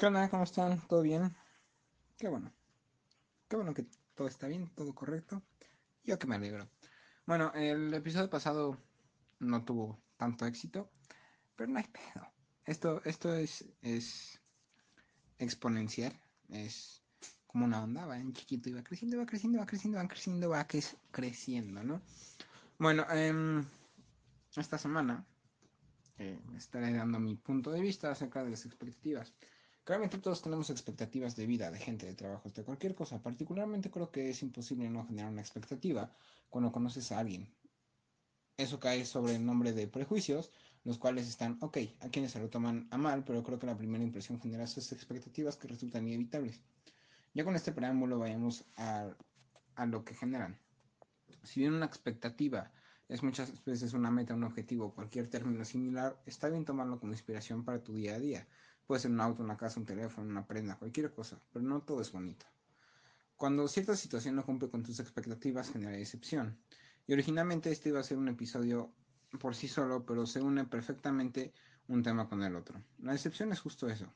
¿Qué onda? ¿Cómo están? ¿Todo bien? Qué bueno. Qué bueno que todo está bien, todo correcto. Yo que me alegro. Bueno, el episodio pasado no tuvo tanto éxito, pero no hay pedo. Esto, esto es, es exponencial, es como una onda, va en chiquito y va creciendo, va creciendo, va creciendo, va creciendo, va creciendo, ¿no? Bueno, eh, esta semana eh, estaré dando mi punto de vista acerca de las expectativas. Claramente todos tenemos expectativas de vida, de gente, de trabajos, de cualquier cosa. Particularmente creo que es imposible no generar una expectativa cuando conoces a alguien. Eso cae sobre el nombre de prejuicios, los cuales están, ok, a quienes se lo toman a mal, pero creo que la primera impresión genera esas expectativas que resultan inevitables. Ya con este preámbulo vayamos a, a lo que generan. Si bien una expectativa es muchas veces una meta, un objetivo, cualquier término similar, está bien tomarlo como inspiración para tu día a día. Puede ser un auto, una casa, un teléfono, una prenda, cualquier cosa, pero no todo es bonito. Cuando cierta situación no cumple con tus expectativas, genera decepción. Y originalmente este iba a ser un episodio por sí solo, pero se une perfectamente un tema con el otro. La decepción es justo eso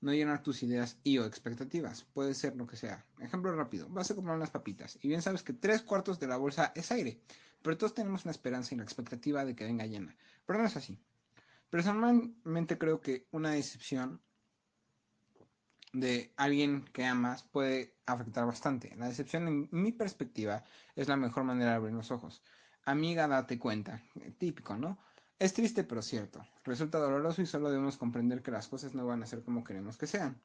no llenar tus ideas y o expectativas. Puede ser lo que sea. Ejemplo rápido. Vas a comprar unas papitas y bien sabes que tres cuartos de la bolsa es aire, pero todos tenemos una esperanza y la expectativa de que venga llena. Pero no es así. Personalmente creo que una decepción de alguien que amas puede afectar bastante. La decepción, en mi perspectiva, es la mejor manera de abrir los ojos. Amiga, date cuenta. Típico, ¿no? Es triste pero cierto. Resulta doloroso y solo debemos comprender que las cosas no van a ser como queremos que sean.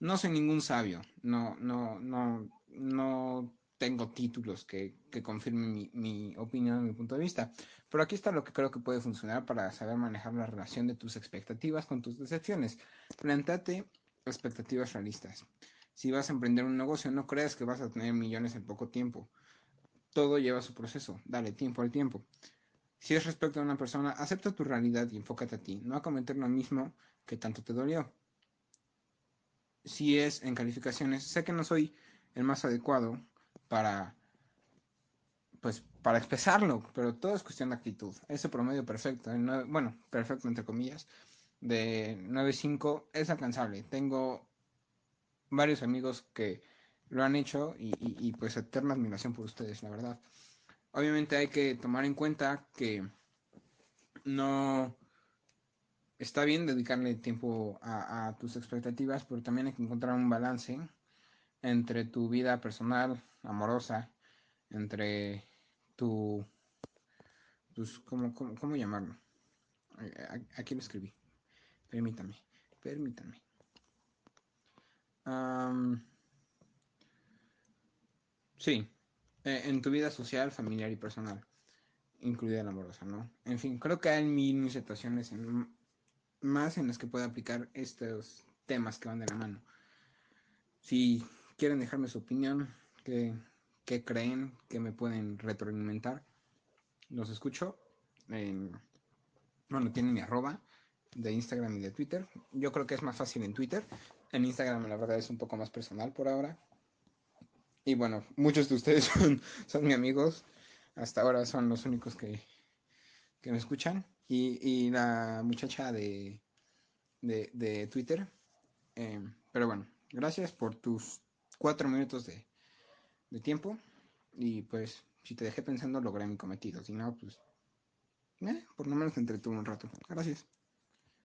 No soy ningún sabio, no, no, no, no tengo títulos que, que confirmen mi, mi opinión, mi punto de vista. Pero aquí está lo que creo que puede funcionar para saber manejar la relación de tus expectativas con tus decepciones. Plantate expectativas realistas. Si vas a emprender un negocio, no creas que vas a tener millones en poco tiempo. Todo lleva su proceso. Dale tiempo al tiempo. Si es respecto a una persona, acepta tu realidad y enfócate a ti, no a cometer lo mismo que tanto te dolió. Si es en calificaciones, sé que no soy el más adecuado para pues para expresarlo, pero todo es cuestión de actitud. Ese promedio perfecto, bueno, perfecto entre comillas, de 9.5 es alcanzable. Tengo varios amigos que lo han hecho y, pues eterna admiración por ustedes, la verdad. Obviamente hay que tomar en cuenta que no está bien dedicarle tiempo a, tus expectativas, pero también hay que encontrar un balance entre tu vida personal, amorosa, entre tu, tus, ¿cómo, cómo, llamarlo? Aquí lo escribí. Permítame, permítame. sí, eh, en tu vida social, familiar y personal, incluida la amorosa, ¿no? En fin, creo que hay mil situaciones en, más en las que puede aplicar estos temas que van de la mano. Si quieren dejarme su opinión, qué, creen, que me pueden retroalimentar, los escucho. bueno, tienen mi arroba de Instagram y de Twitter. Yo creo que es más fácil en Twitter. En Instagram la verdad es un poco más personal por ahora. Y bueno, muchos de ustedes son, son mis amigos. Hasta ahora son los únicos que, me escuchan. Y, la muchacha de, de, Twitter. Em, pero bueno, gracias por tus cuatro minutos de, de tiempo. Y pues, si te dejé pensando, logré mi cometido. Si no, pues, eh, por lo menos entretuve un rato. Gracias.